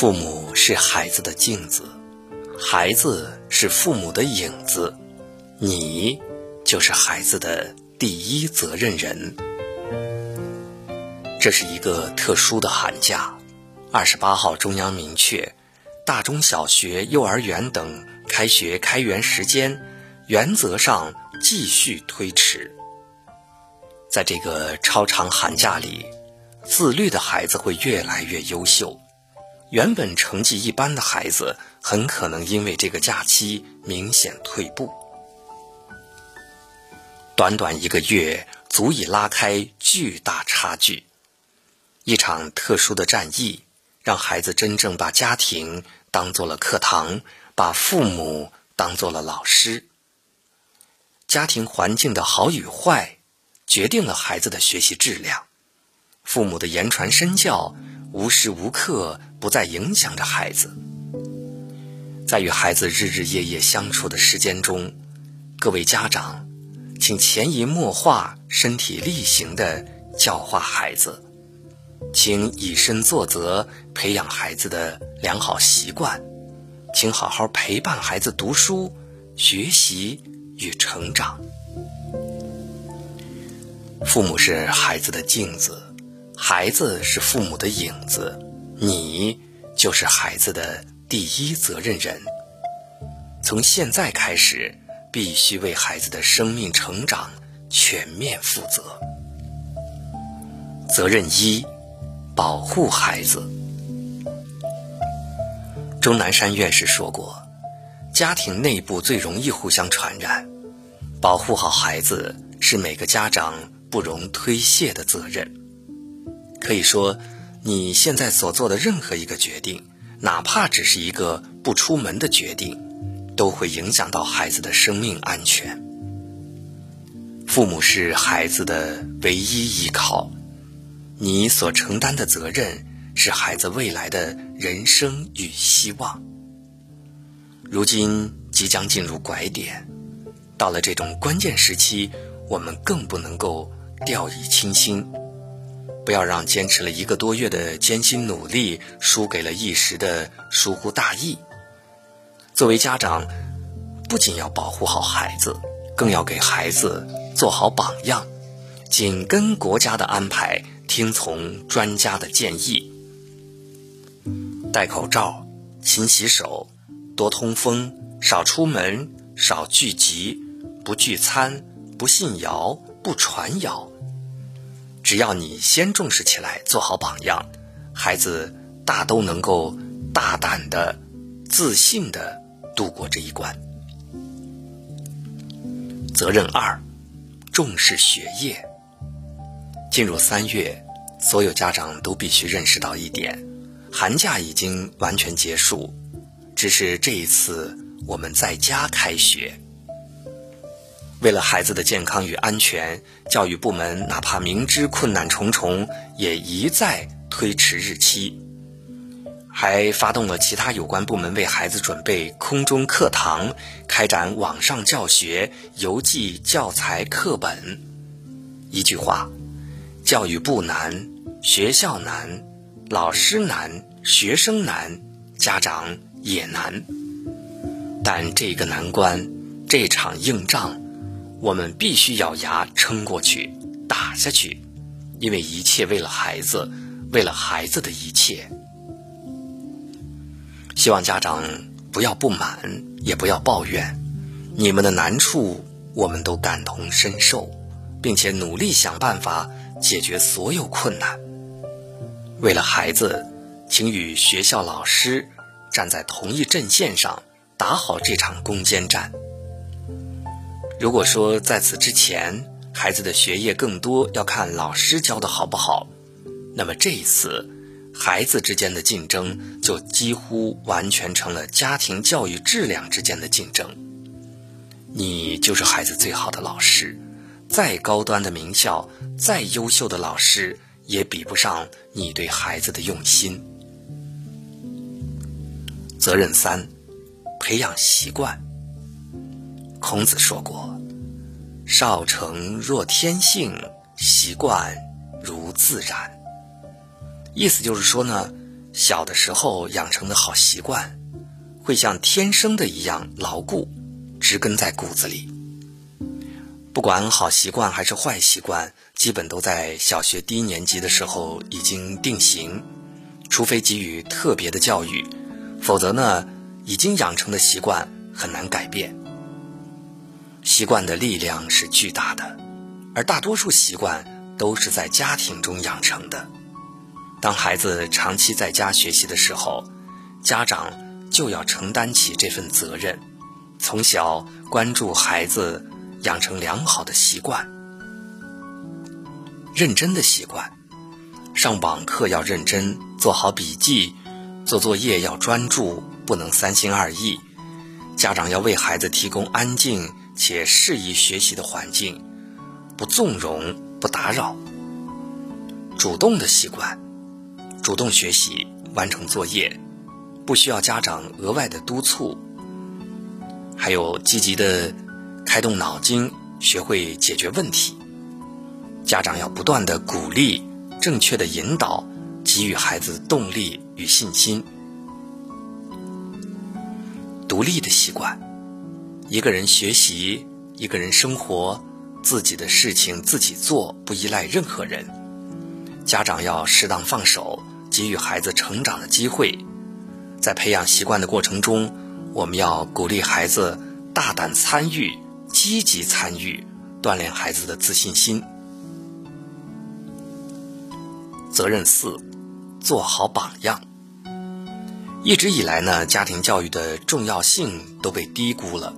父母是孩子的镜子，孩子是父母的影子，你就是孩子的第一责任人。这是一个特殊的寒假，二十八号中央明确，大中小学、幼儿园等开学开园时间原则上继续推迟。在这个超长寒假里，自律的孩子会越来越优秀。原本成绩一般的孩子，很可能因为这个假期明显退步。短短一个月，足以拉开巨大差距。一场特殊的战役，让孩子真正把家庭当做了课堂，把父母当做了老师。家庭环境的好与坏，决定了孩子的学习质量。父母的言传身教。无时无刻不在影响着孩子，在与孩子日日夜夜相处的时间中，各位家长，请潜移默化、身体力行地教化孩子，请以身作则，培养孩子的良好习惯，请好好陪伴孩子读书、学习与成长。父母是孩子的镜子。孩子是父母的影子，你就是孩子的第一责任人。从现在开始，必须为孩子的生命成长全面负责。责任一：保护孩子。钟南山院士说过，家庭内部最容易互相传染，保护好孩子是每个家长不容推卸的责任。可以说，你现在所做的任何一个决定，哪怕只是一个不出门的决定，都会影响到孩子的生命安全。父母是孩子的唯一依靠，你所承担的责任是孩子未来的人生与希望。如今即将进入拐点，到了这种关键时期，我们更不能够掉以轻心。不要让坚持了一个多月的艰辛努力输给了一时的疏忽大意。作为家长，不仅要保护好孩子，更要给孩子做好榜样，紧跟国家的安排，听从专家的建议。戴口罩，勤洗手，多通风，少出门，少聚集，不聚餐，不信谣，不传谣。只要你先重视起来，做好榜样，孩子大都能够大胆的、自信的度过这一关。责任二，重视学业。进入三月，所有家长都必须认识到一点：寒假已经完全结束，只是这一次我们在家开学。为了孩子的健康与安全，教育部门哪怕明知困难重重，也一再推迟日期，还发动了其他有关部门为孩子准备空中课堂，开展网上教学、邮寄教材课本。一句话，教育部难，学校难，老师难，学生难，家长也难。但这个难关，这场硬仗。我们必须咬牙撑过去，打下去，因为一切为了孩子，为了孩子的一切。希望家长不要不满，也不要抱怨，你们的难处我们都感同身受，并且努力想办法解决所有困难。为了孩子，请与学校老师站在同一阵线上，打好这场攻坚战。如果说在此之前，孩子的学业更多要看老师教的好不好，那么这一次，孩子之间的竞争就几乎完全成了家庭教育质量之间的竞争。你就是孩子最好的老师，再高端的名校，再优秀的老师，也比不上你对孩子的用心。责任三，培养习惯。孔子说过：“少成若天性，习惯如自然。”意思就是说呢，小的时候养成的好习惯，会像天生的一样牢固，植根在骨子里。不管好习惯还是坏习惯，基本都在小学低年级的时候已经定型，除非给予特别的教育，否则呢，已经养成的习惯很难改变。习惯的力量是巨大的，而大多数习惯都是在家庭中养成的。当孩子长期在家学习的时候，家长就要承担起这份责任，从小关注孩子，养成良好的习惯，认真的习惯。上网课要认真，做好笔记，做作业要专注，不能三心二意。家长要为孩子提供安静且适宜学习的环境，不纵容，不打扰，主动的习惯。主动学习，完成作业，不需要家长额外的督促。还有积极的开动脑筋，学会解决问题。家长要不断的鼓励，正确的引导，给予孩子动力与信心。独立的习惯，一个人学习，一个人生活，自己的事情自己做，不依赖任何人。家长要适当放手。给予孩子成长的机会，在培养习惯的过程中，我们要鼓励孩子大胆参与、积极参与，锻炼孩子的自信心。责任四，做好榜样。一直以来呢，家庭教育的重要性都被低估了。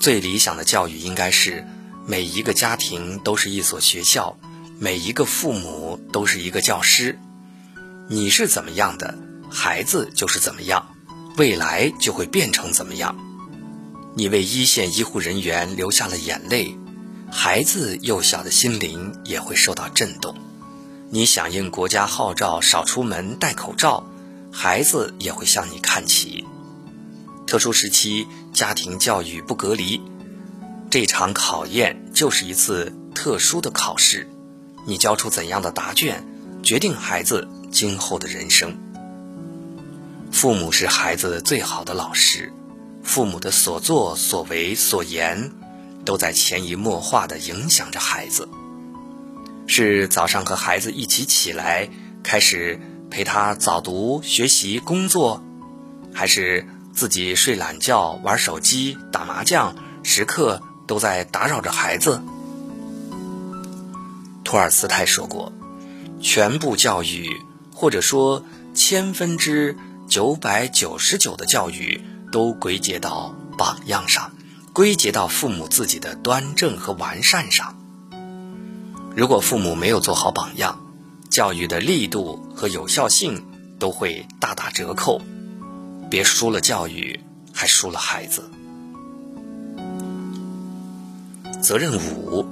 最理想的教育应该是每一个家庭都是一所学校，每一个父母都是一个教师。你是怎么样的，孩子就是怎么样，未来就会变成怎么样。你为一线医护人员流下了眼泪，孩子幼小的心灵也会受到震动。你响应国家号召少出门、戴口罩，孩子也会向你看齐。特殊时期，家庭教育不隔离，这场考验就是一次特殊的考试。你交出怎样的答卷，决定孩子。今后的人生，父母是孩子最好的老师，父母的所作所为所言，都在潜移默化地影响着孩子。是早上和孩子一起起来，开始陪他早读、学习、工作，还是自己睡懒觉、玩手机、打麻将，时刻都在打扰着孩子？托尔斯泰说过：“全部教育。”或者说，千分之九百九十九的教育都归结到榜样上，归结到父母自己的端正和完善上。如果父母没有做好榜样，教育的力度和有效性都会大打折扣，别输了教育，还输了孩子。责任五，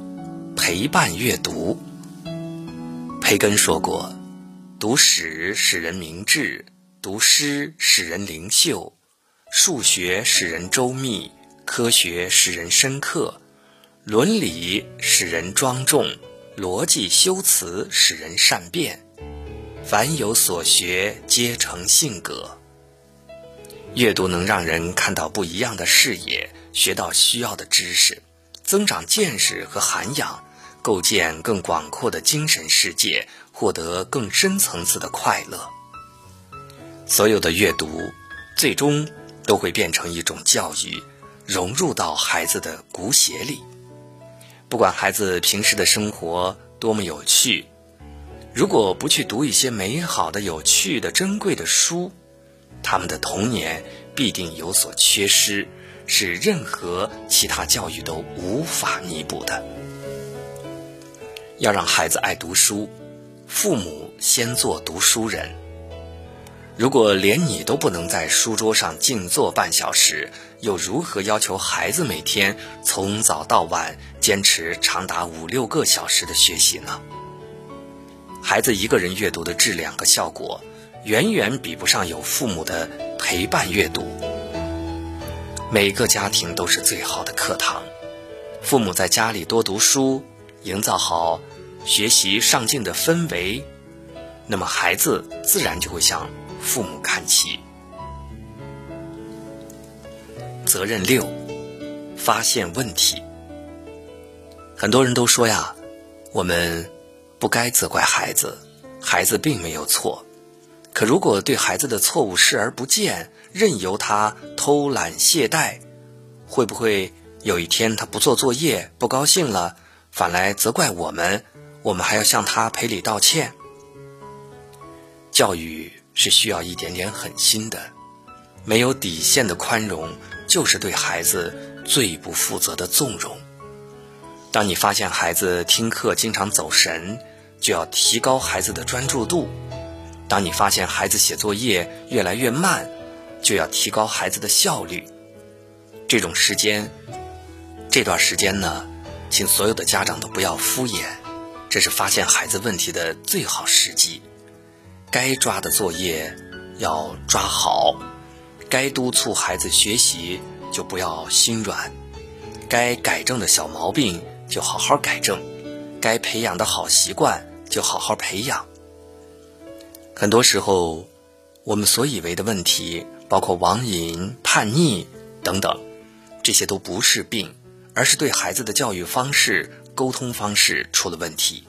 陪伴阅读。培根说过。读史使人明智，读诗使人灵秀，数学使人周密，科学使人深刻，伦理使人庄重，逻辑修辞使人善变。凡有所学，皆成性格。阅读能让人看到不一样的视野，学到需要的知识，增长见识和涵养，构建更广阔的精神世界。获得更深层次的快乐。所有的阅读，最终都会变成一种教育，融入到孩子的骨血里。不管孩子平时的生活多么有趣，如果不去读一些美好的、有趣的、珍贵的书，他们的童年必定有所缺失，是任何其他教育都无法弥补的。要让孩子爱读书。父母先做读书人。如果连你都不能在书桌上静坐半小时，又如何要求孩子每天从早到晚坚持长达五六个小时的学习呢？孩子一个人阅读的质量和效果，远远比不上有父母的陪伴阅读。每个家庭都是最好的课堂，父母在家里多读书，营造好。学习上进的氛围，那么孩子自然就会向父母看齐。责任六，发现问题。很多人都说呀，我们不该责怪孩子，孩子并没有错。可如果对孩子的错误视而不见，任由他偷懒懈怠，会不会有一天他不做作业，不高兴了，反来责怪我们？我们还要向他赔礼道歉？教育是需要一点点狠心的，没有底线的宽容，就是对孩子最不负责的纵容。当你发现孩子听课经常走神，就要提高孩子的专注度；当你发现孩子写作业越来越慢，就要提高孩子的效率。这种时间，这段时间呢，请所有的家长都不要敷衍，这是发现孩子问题的最好时机。该抓的作业要抓好，该督促孩子学习就不要心软，该改正的小毛病。就好好改正，该培养的好习惯就好好培养。很多时候，我们所以为的问题，包括网瘾、叛逆等等，这些都不是病，而是对孩子的教育方式、沟通方式出了问题。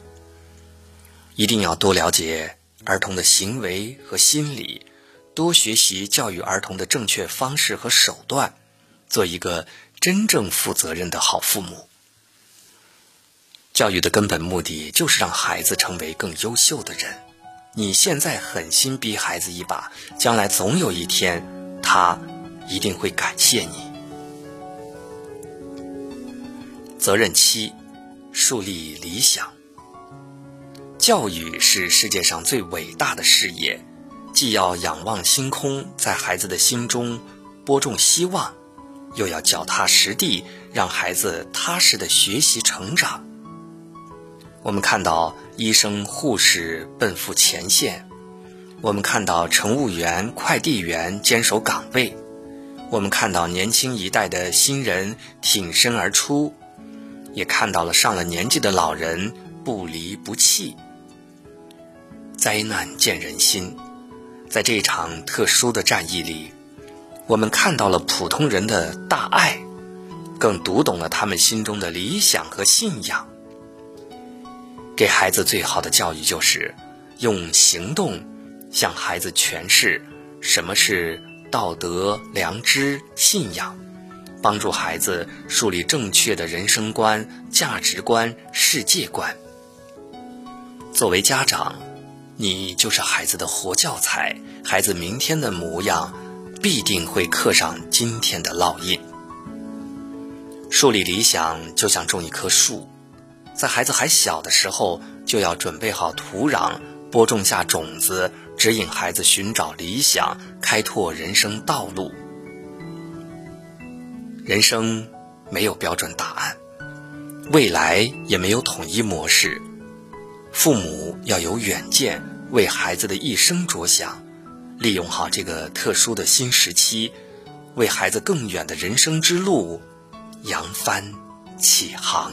一定要多了解儿童的行为和心理，多学习教育儿童的正确方式和手段，做一个真正负责任的好父母。教育的根本目的就是让孩子成为更优秀的人。你现在狠心逼孩子一把，将来总有一天，他一定会感谢你。责任七，树立理想。教育是世界上最伟大的事业，既要仰望星空，在孩子的心中播种希望，又要脚踏实地，让孩子踏实的学习成长。我们看到医生、护士奔赴前线，我们看到乘务员、快递员坚守岗位，我们看到年轻一代的新人挺身而出，也看到了上了年纪的老人不离不弃。灾难见人心，在这场特殊的战役里，我们看到了普通人的大爱，更读懂了他们心中的理想和信仰。给孩子最好的教育，就是用行动向孩子诠释什么是道德、良知、信仰，帮助孩子树立正确的人生观、价值观、世界观。作为家长，你就是孩子的活教材，孩子明天的模样必定会刻上今天的烙印。树立理想，就像种一棵树。在孩子还小的时候，就要准备好土壤，播种下种子，指引孩子寻找理想，开拓人生道路。人生没有标准答案，未来也没有统一模式。父母要有远见，为孩子的一生着想，利用好这个特殊的新时期，为孩子更远的人生之路扬帆起航。